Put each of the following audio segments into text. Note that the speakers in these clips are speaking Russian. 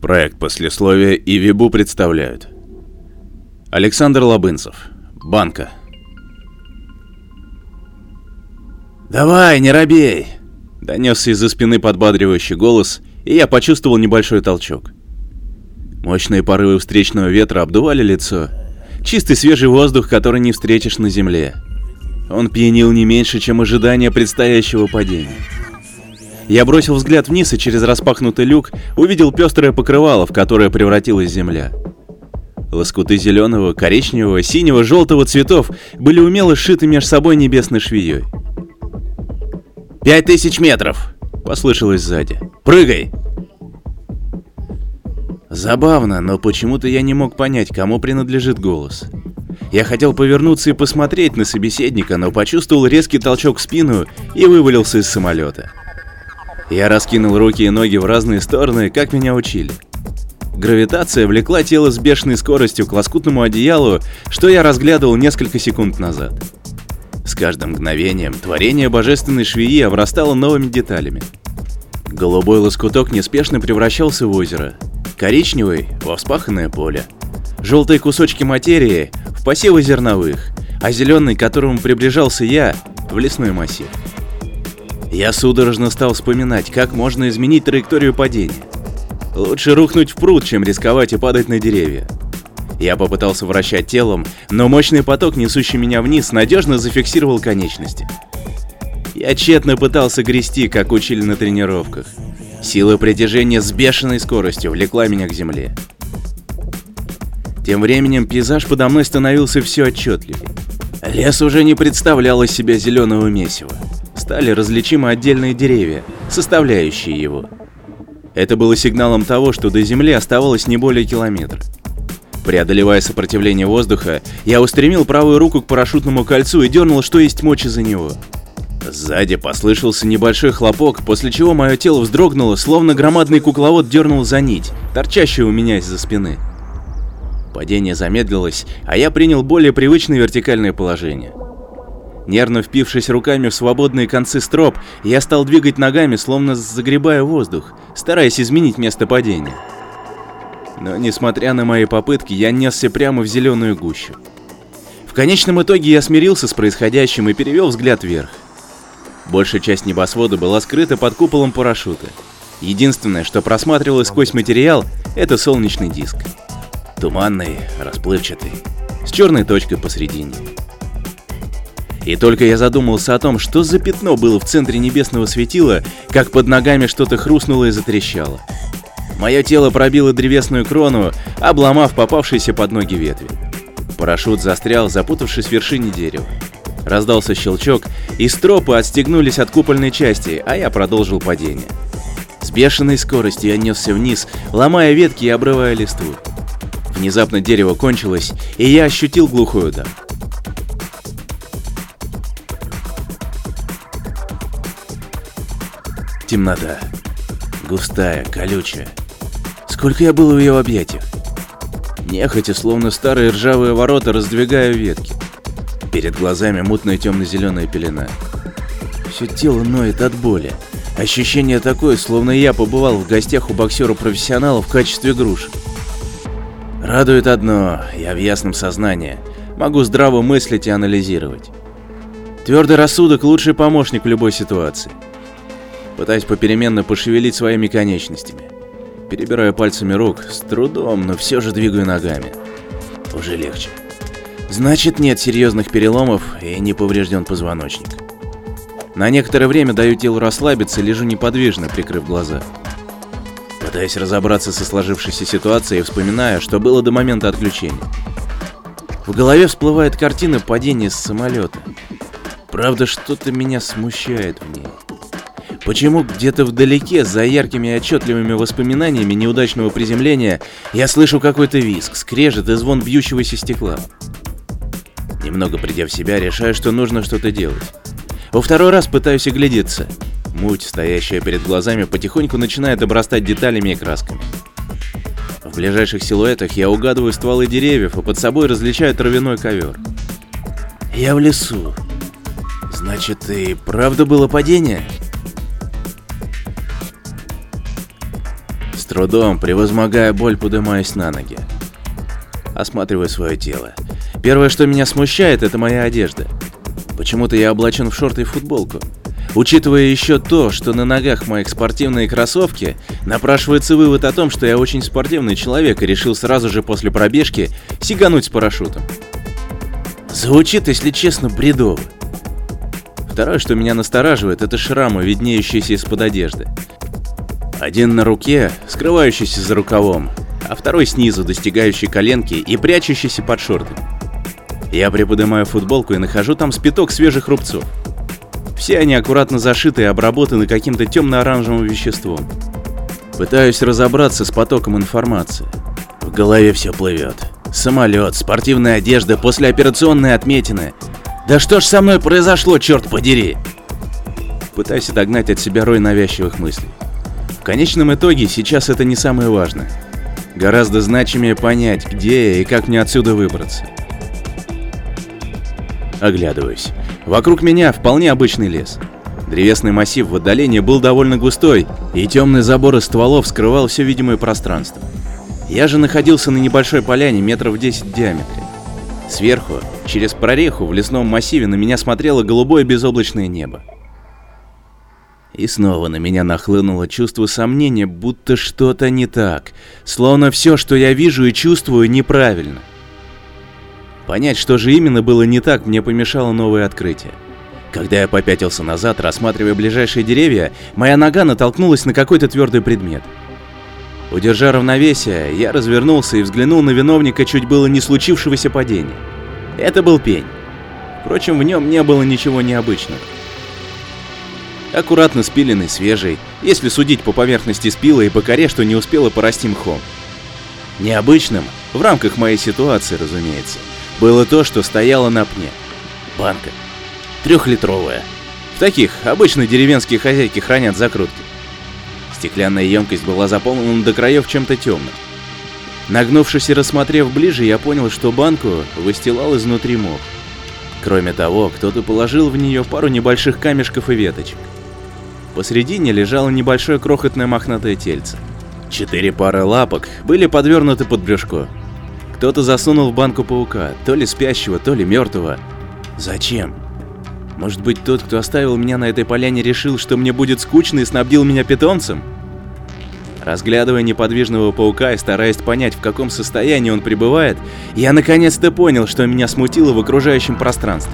Проект послесловия и Вибу представляют. Александр Лобынцев. Банка. «Давай, не робей!» Донесся из-за спины подбадривающий голос, и я почувствовал небольшой толчок. Мощные порывы встречного ветра обдували лицо. Чистый свежий воздух, который не встретишь на земле. Он пьянил не меньше, чем ожидание предстоящего падения. Я бросил взгляд вниз и через распахнутый люк увидел пестрое покрывало, в которое превратилась земля. Лоскуты зеленого, коричневого, синего, желтого цветов были умело сшиты между собой небесной швеей. «Пять тысяч метров!» — послышалось сзади. «Прыгай!» Забавно, но почему-то я не мог понять, кому принадлежит голос. Я хотел повернуться и посмотреть на собеседника, но почувствовал резкий толчок в спину и вывалился из самолета. Я раскинул руки и ноги в разные стороны, как меня учили. Гравитация влекла тело с бешеной скоростью к лоскутному одеялу, что я разглядывал несколько секунд назад. С каждым мгновением творение божественной швеи обрастало новыми деталями. Голубой лоскуток неспешно превращался в озеро, коричневый — во вспаханное поле, желтые кусочки материи — в посевы зерновых, а зеленый, к которому приближался я, в лесной массив. Я судорожно стал вспоминать, как можно изменить траекторию падения. Лучше рухнуть в пруд, чем рисковать и падать на деревья. Я попытался вращать телом, но мощный поток, несущий меня вниз, надежно зафиксировал конечности. Я тщетно пытался грести, как учили на тренировках. Сила притяжения с бешеной скоростью влекла меня к земле. Тем временем пейзаж подо мной становился все отчетливее. Лес уже не представлял из себя зеленого месива стали различимы отдельные деревья, составляющие его. Это было сигналом того, что до Земли оставалось не более километра. Преодолевая сопротивление воздуха, я устремил правую руку к парашютному кольцу и дернул, что есть мочи за него. Сзади послышался небольшой хлопок, после чего мое тело вздрогнуло, словно громадный кукловод дернул за нить, торчащую у меня из-за спины. Падение замедлилось, а я принял более привычное вертикальное положение. Нервно впившись руками в свободные концы строп, я стал двигать ногами, словно загребая воздух, стараясь изменить место падения. Но несмотря на мои попытки, я несся прямо в зеленую гущу. В конечном итоге я смирился с происходящим и перевел взгляд вверх. Большая часть небосвода была скрыта под куполом парашюта. Единственное, что просматривалось сквозь материал, это солнечный диск. Туманный, расплывчатый, с черной точкой посредине. И только я задумался о том, что за пятно было в центре небесного светила, как под ногами что-то хрустнуло и затрещало. Мое тело пробило древесную крону, обломав попавшиеся под ноги ветви. Парашют застрял, запутавшись в вершине дерева. Раздался щелчок, и стропы отстегнулись от купольной части, а я продолжил падение. С бешеной скоростью я несся вниз, ломая ветки и обрывая листву. Внезапно дерево кончилось, и я ощутил глухой удар. Темнота. Густая, колючая. Сколько я был в ее объятиях. Нехотя, словно старые ржавые ворота, раздвигаю ветки. Перед глазами мутная темно-зеленая пелена. Все тело ноет от боли. Ощущение такое, словно я побывал в гостях у боксера-профессионала в качестве груши. Радует одно, я в ясном сознании. Могу здраво мыслить и анализировать. Твердый рассудок – лучший помощник в любой ситуации пытаясь попеременно пошевелить своими конечностями. Перебираю пальцами рук, с трудом, но все же двигаю ногами. Уже легче. Значит, нет серьезных переломов и не поврежден позвоночник. На некоторое время даю телу расслабиться, лежу неподвижно, прикрыв глаза. Пытаясь разобраться со сложившейся ситуацией, вспоминая, что было до момента отключения. В голове всплывает картина падения с самолета. Правда, что-то меня смущает в ней. Почему где-то вдалеке, за яркими и отчетливыми воспоминаниями неудачного приземления, я слышу какой-то визг, скрежет и звон бьющегося стекла? Немного придя в себя, решаю, что нужно что-то делать. Во второй раз пытаюсь оглядеться. Муть, стоящая перед глазами, потихоньку начинает обрастать деталями и красками. В ближайших силуэтах я угадываю стволы деревьев, а под собой различаю травяной ковер. Я в лесу. Значит, и правда было падение? Трудом, превозмогая боль, поднимаюсь на ноги. Осматриваю свое тело. Первое, что меня смущает, это моя одежда. Почему-то я облачен в шорты и футболку. Учитывая еще то, что на ногах моих спортивные кроссовки, напрашивается вывод о том, что я очень спортивный человек и решил сразу же после пробежки сигануть с парашютом. Звучит, если честно, бредово. Второе, что меня настораживает, это шрамы, виднеющиеся из-под одежды. Один на руке, скрывающийся за рукавом, а второй снизу, достигающий коленки и прячущийся под шортами. Я приподнимаю футболку и нахожу там спиток свежих рубцов. Все они аккуратно зашиты и обработаны каким-то темно-оранжевым веществом. Пытаюсь разобраться с потоком информации. В голове все плывет. Самолет, спортивная одежда, послеоперационные отметины. Да что ж со мной произошло, черт подери? Пытаюсь отогнать от себя рой навязчивых мыслей. В конечном итоге сейчас это не самое важное. Гораздо значимее понять, где я и как мне отсюда выбраться. Оглядываюсь. Вокруг меня вполне обычный лес. Древесный массив в отдалении был довольно густой, и темный забор из стволов скрывал все видимое пространство. Я же находился на небольшой поляне метров 10 в диаметре. Сверху, через прореху в лесном массиве на меня смотрело голубое безоблачное небо. И снова на меня нахлынуло чувство сомнения, будто что-то не так, словно все, что я вижу и чувствую, неправильно. Понять, что же именно было не так, мне помешало новое открытие. Когда я попятился назад, рассматривая ближайшие деревья, моя нога натолкнулась на какой-то твердый предмет. Удержа равновесие, я развернулся и взглянул на виновника чуть было не случившегося падения. Это был пень. Впрочем, в нем не было ничего необычного. Аккуратно спиленный, свежий, если судить по поверхности спила и по коре, что не успела порасти мхом. Необычным, в рамках моей ситуации, разумеется, было то, что стояло на пне. Банка. Трехлитровая. В таких обычно деревенские хозяйки хранят закрутки. Стеклянная емкость была заполнена до краев чем-то темным. Нагнувшись и рассмотрев ближе, я понял, что банку выстилал изнутри мох. Кроме того, кто-то положил в нее пару небольших камешков и веточек. Посредине лежало небольшое крохотное мохнатое тельце. Четыре пары лапок были подвернуты под брюшко, кто-то засунул в банку паука, то ли спящего, то ли мертвого. Зачем? Может быть, тот, кто оставил меня на этой поляне, решил, что мне будет скучно и снабдил меня питомцем? Разглядывая неподвижного паука и стараясь понять, в каком состоянии он пребывает, я наконец-то понял, что меня смутило в окружающем пространстве.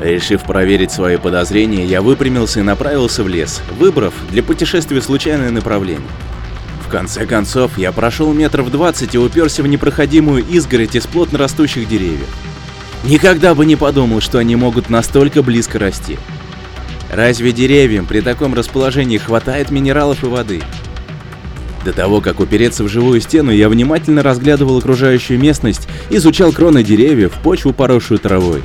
Решив проверить свои подозрения, я выпрямился и направился в лес, выбрав для путешествия случайное направление конце концов, я прошел метров 20 и уперся в непроходимую изгородь из плотно растущих деревьев. Никогда бы не подумал, что они могут настолько близко расти. Разве деревьям при таком расположении хватает минералов и воды? До того, как упереться в живую стену, я внимательно разглядывал окружающую местность, изучал кроны деревьев, почву, поросшую травой.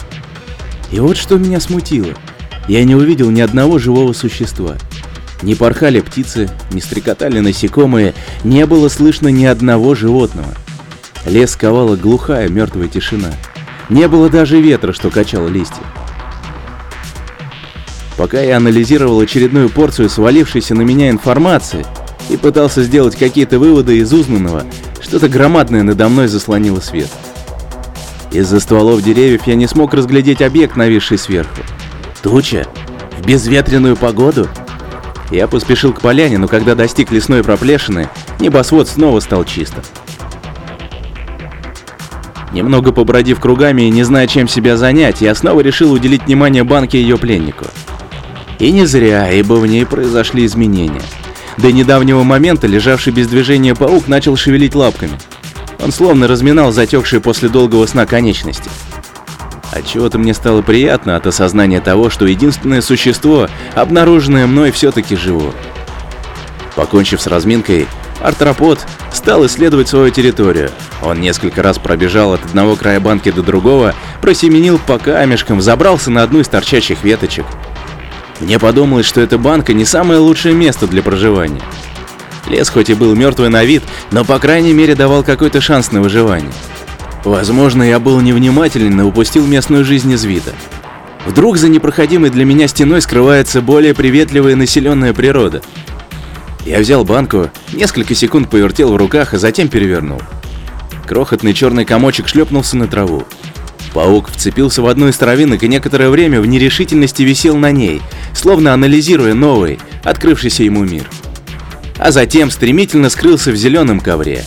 И вот что меня смутило. Я не увидел ни одного живого существа. Не порхали птицы, не стрекотали насекомые, не было слышно ни одного животного. Лес ковала глухая мертвая тишина. Не было даже ветра, что качал листья. Пока я анализировал очередную порцию свалившейся на меня информации и пытался сделать какие-то выводы из узнанного, что-то громадное надо мной заслонило свет. Из-за стволов деревьев я не смог разглядеть объект, нависший сверху. Туча? В безветренную погоду? Я поспешил к поляне, но когда достиг лесной проплешины, небосвод снова стал чистым. Немного побродив кругами и не зная, чем себя занять, я снова решил уделить внимание банке и ее пленнику. И не зря, ибо в ней произошли изменения. До недавнего момента лежавший без движения паук начал шевелить лапками. Он словно разминал затекшие после долгого сна конечности. Отчего-то мне стало приятно от осознания того, что единственное существо, обнаруженное мной, все-таки живо. Покончив с разминкой, артропод стал исследовать свою территорию. Он несколько раз пробежал от одного края банки до другого, просеменил по камешкам, забрался на одну из торчащих веточек. Мне подумалось, что эта банка не самое лучшее место для проживания. Лес хоть и был мертвый на вид, но по крайней мере давал какой-то шанс на выживание. Возможно, я был невнимателен и упустил местную жизнь из вида. Вдруг за непроходимой для меня стеной скрывается более приветливая населенная природа. Я взял банку, несколько секунд повертел в руках, а затем перевернул. Крохотный черный комочек шлепнулся на траву. Паук вцепился в одну из травинок и некоторое время в нерешительности висел на ней, словно анализируя новый, открывшийся ему мир. А затем стремительно скрылся в зеленом ковре.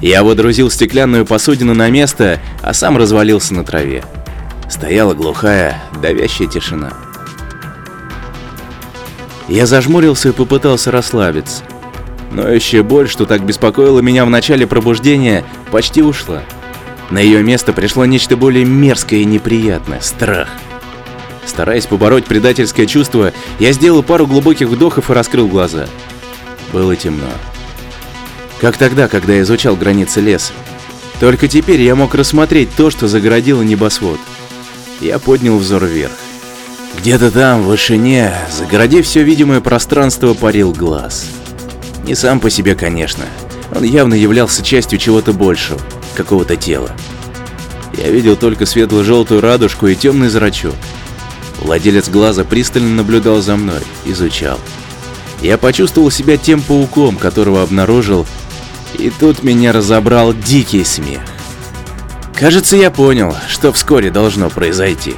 Я водрузил стеклянную посудину на место, а сам развалился на траве. Стояла глухая, давящая тишина. Я зажмурился и попытался расслабиться. Но еще боль, что так беспокоило меня в начале пробуждения, почти ушла. На ее место пришло нечто более мерзкое и неприятное – страх. Стараясь побороть предательское чувство, я сделал пару глубоких вдохов и раскрыл глаза. Было темно. Как тогда, когда я изучал границы леса. Только теперь я мог рассмотреть то, что загородило небосвод. Я поднял взор вверх. Где-то там, в вышине, загородив все видимое пространство, парил глаз. Не сам по себе, конечно. Он явно являлся частью чего-то большего, какого-то тела. Я видел только светло-желтую радужку и темный зрачок. Владелец глаза пристально наблюдал за мной, изучал. Я почувствовал себя тем пауком, которого обнаружил, и тут меня разобрал дикий смех. Кажется, я понял, что вскоре должно произойти.